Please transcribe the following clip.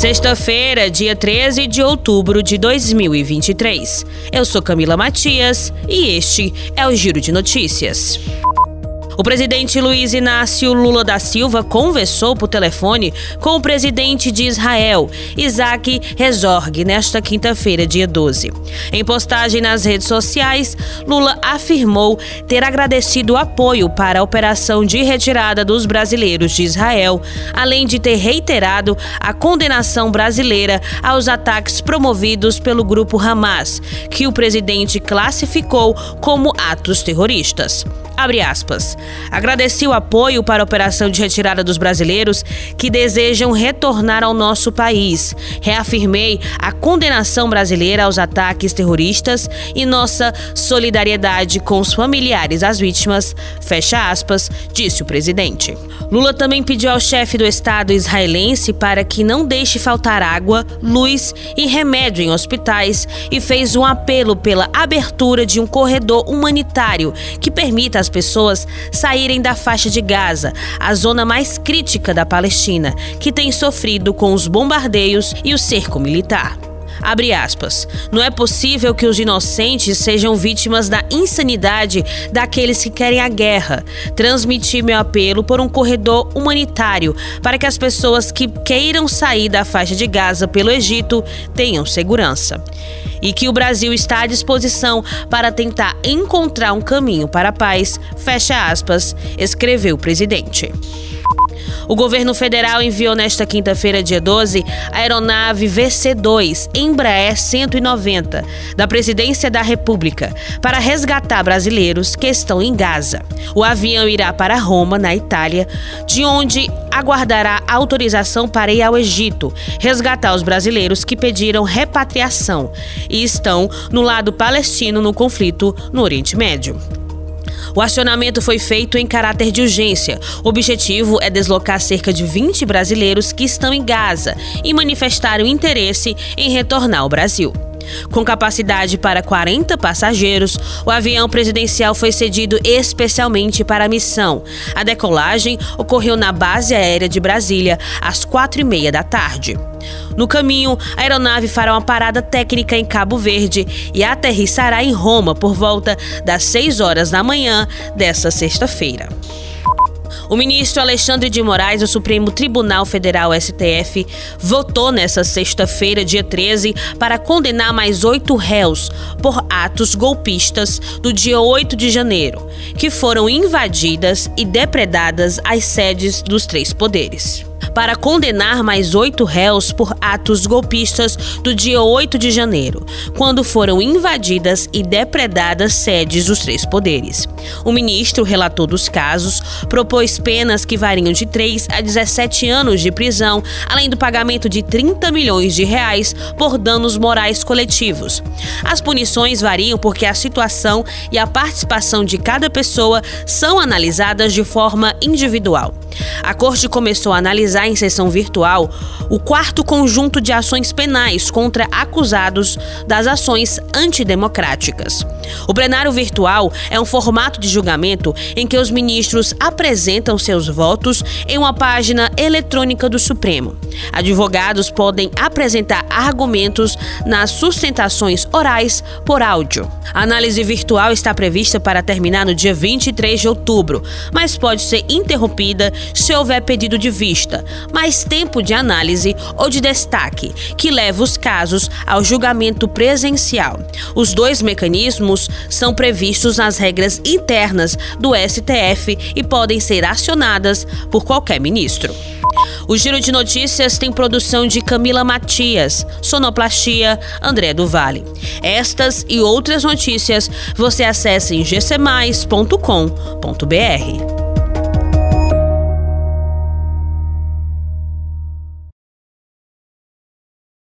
Sexta-feira, dia 13 de outubro de 2023. Eu sou Camila Matias e este é o Giro de Notícias. O presidente Luiz Inácio Lula da Silva conversou por telefone com o presidente de Israel, Isaac Herzog, nesta quinta-feira, dia 12. Em postagem nas redes sociais, Lula afirmou ter agradecido o apoio para a operação de retirada dos brasileiros de Israel, além de ter reiterado a condenação brasileira aos ataques promovidos pelo grupo Hamas, que o presidente classificou como atos terroristas. Abre aspas. Agradeci o apoio para a operação de retirada dos brasileiros que desejam retornar ao nosso país. Reafirmei a condenação brasileira aos ataques terroristas e nossa solidariedade com os familiares das vítimas. Fecha aspas, disse o presidente. Lula também pediu ao chefe do Estado israelense para que não deixe faltar água, luz e remédio em hospitais e fez um apelo pela abertura de um corredor humanitário que permita às pessoas saírem da faixa de Gaza, a zona mais crítica da Palestina, que tem sofrido com os bombardeios e o cerco militar. Abre aspas. Não é possível que os inocentes sejam vítimas da insanidade daqueles que querem a guerra. Transmiti meu apelo por um corredor humanitário para que as pessoas que queiram sair da faixa de Gaza pelo Egito tenham segurança. E que o Brasil está à disposição para tentar encontrar um caminho para a paz, fecha aspas, escreveu o presidente. O governo federal enviou nesta quinta-feira, dia 12, a aeronave VC-2 Embraer 190 da Presidência da República para resgatar brasileiros que estão em Gaza. O avião irá para Roma, na Itália, de onde aguardará autorização para ir ao Egito, resgatar os brasileiros que pediram repatriação e estão no lado palestino no conflito no Oriente Médio. O acionamento foi feito em caráter de urgência. O objetivo é deslocar cerca de 20 brasileiros que estão em Gaza e manifestaram interesse em retornar ao Brasil. Com capacidade para 40 passageiros, o avião presidencial foi cedido especialmente para a missão. A decolagem ocorreu na base aérea de Brasília às quatro e meia da tarde. No caminho, a aeronave fará uma parada técnica em Cabo Verde e aterrissará em Roma por volta das 6 horas da manhã desta sexta-feira. O ministro Alexandre de Moraes do Supremo Tribunal Federal STF votou nesta sexta-feira, dia 13, para condenar mais oito réus por atos golpistas do dia 8 de janeiro, que foram invadidas e depredadas as sedes dos três poderes para condenar mais oito réus por atos golpistas do dia 8 de janeiro, quando foram invadidas e depredadas sedes dos três poderes. O ministro, relator dos casos, propôs penas que variam de 3 a 17 anos de prisão, além do pagamento de 30 milhões de reais por danos morais coletivos. As punições variam porque a situação e a participação de cada pessoa são analisadas de forma individual. A corte começou a analisar em sessão virtual o quarto conjunto de ações penais contra acusados das ações antidemocráticas. O plenário virtual é um formato de julgamento em que os ministros apresentam seus votos em uma página eletrônica do Supremo. Advogados podem apresentar argumentos nas sustentações orais por áudio. A análise virtual está prevista para terminar no dia 23 de outubro, mas pode ser interrompida se houver pedido de vista, mais tempo de análise ou de destaque, que leva os casos ao julgamento presencial. Os dois mecanismos são previstos nas regras internas do STF e podem ser acionadas por qualquer ministro. O Giro de Notícias tem produção de Camila Matias, sonoplastia André do Vale. Estas e outras notícias você acessa em gcmais.com.br.